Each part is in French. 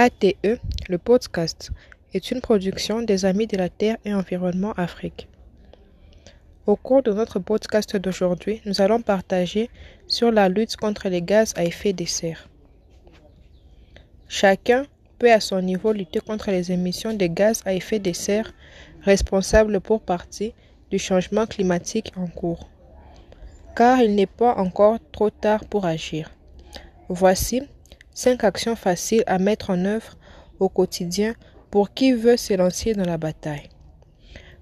ATE, le podcast, est une production des Amis de la Terre et Environnement Afrique. Au cours de notre podcast d'aujourd'hui, nous allons partager sur la lutte contre les gaz à effet de serre. Chacun peut à son niveau lutter contre les émissions de gaz à effet de serre responsables pour partie du changement climatique en cours. Car il n'est pas encore trop tard pour agir. Voici cinq actions faciles à mettre en œuvre au quotidien pour qui veut se lancer dans la bataille.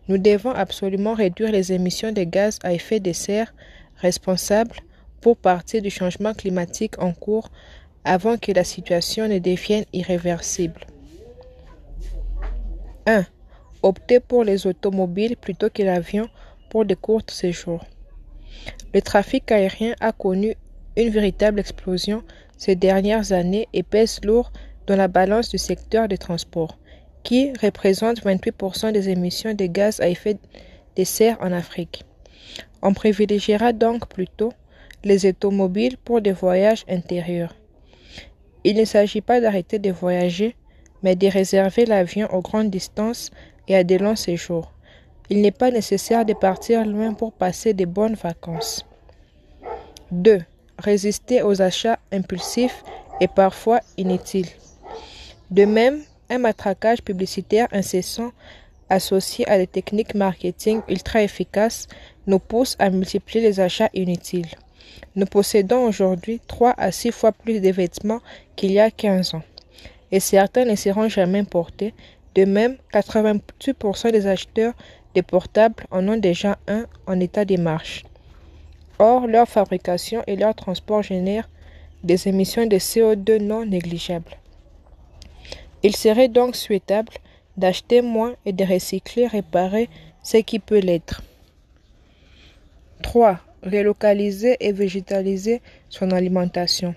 Nous devons absolument réduire les émissions de gaz à effet de serre responsables pour partie du changement climatique en cours avant que la situation ne devienne irréversible. 1. Optez pour les automobiles plutôt que l'avion pour de courts séjours. Le trafic aérien a connu une véritable explosion ces dernières années et pèse lourd dans la balance du secteur des transports, qui représente 28% des émissions de gaz à effet de serre en Afrique. On privilégiera donc plutôt les automobiles pour des voyages intérieurs. Il ne s'agit pas d'arrêter de voyager, mais de réserver l'avion aux grandes distances et à de longs séjours. Il n'est pas nécessaire de partir loin pour passer de bonnes vacances. 2. Résister aux achats impulsifs et parfois inutiles. De même, un matraquage publicitaire incessant associé à des techniques marketing ultra efficaces nous pousse à multiplier les achats inutiles. Nous possédons aujourd'hui 3 à 6 fois plus de vêtements qu'il y a 15 ans, et certains ne seront jamais portés. De même, 88% des acheteurs de portables en ont déjà un en état de marche. Or, leur fabrication et leur transport génèrent des émissions de CO2 non négligeables. Il serait donc souhaitable d'acheter moins et de recycler, réparer ce qui peut l'être. 3. Relocaliser et végétaliser son alimentation.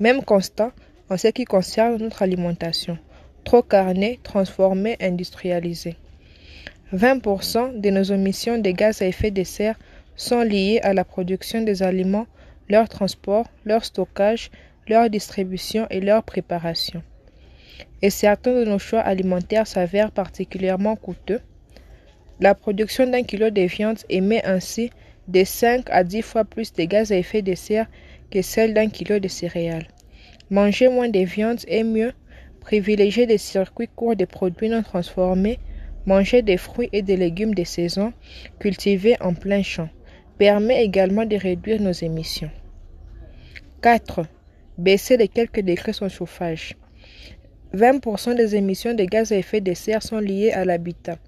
Même constat en ce qui concerne notre alimentation. Trop carnée, transformée, industrialisée. 20% de nos émissions de gaz à effet de serre sont liées à la production des aliments, leur transport, leur stockage, leur distribution et leur préparation. Et certains de nos choix alimentaires s'avèrent particulièrement coûteux. La production d'un kilo de viande émet ainsi de 5 à 10 fois plus de gaz à effet de serre que celle d'un kilo de céréales. Manger moins de viande est mieux. Privilégier des circuits courts de produits non transformés Manger des fruits et des légumes de saison cultivés en plein champ permet également de réduire nos émissions. 4. Baisser de quelques degrés son chauffage. 20% des émissions de gaz à effet de serre sont liées à l'habitat.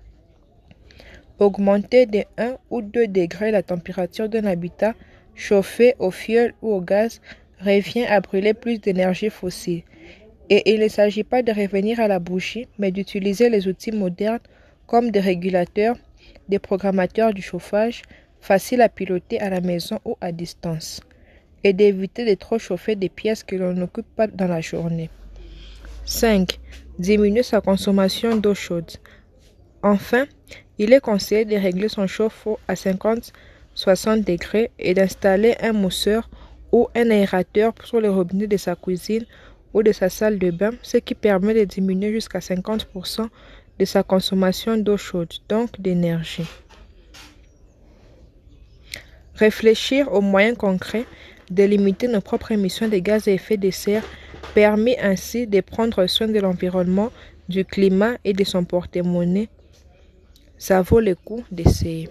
Augmenter de 1 ou 2 degrés la température d'un habitat chauffé au fioul ou au gaz revient à brûler plus d'énergie fossile. Et il ne s'agit pas de revenir à la bougie, mais d'utiliser les outils modernes comme des régulateurs, des programmateurs du chauffage, faciles à piloter à la maison ou à distance, et d'éviter de trop chauffer des pièces que l'on n'occupe pas dans la journée. 5. Diminuer sa consommation d'eau chaude. Enfin, il est conseillé de régler son chauffe-eau à 50-60 degrés et d'installer un mousseur ou un aérateur sur le robinet de sa cuisine ou de sa salle de bain, ce qui permet de diminuer jusqu'à 50% de sa consommation d'eau chaude, donc d'énergie. Réfléchir aux moyens concrets de limiter nos propres émissions de gaz à effet de serre permet ainsi de prendre soin de l'environnement, du climat et de son porte-monnaie. Ça vaut le coup d'essayer.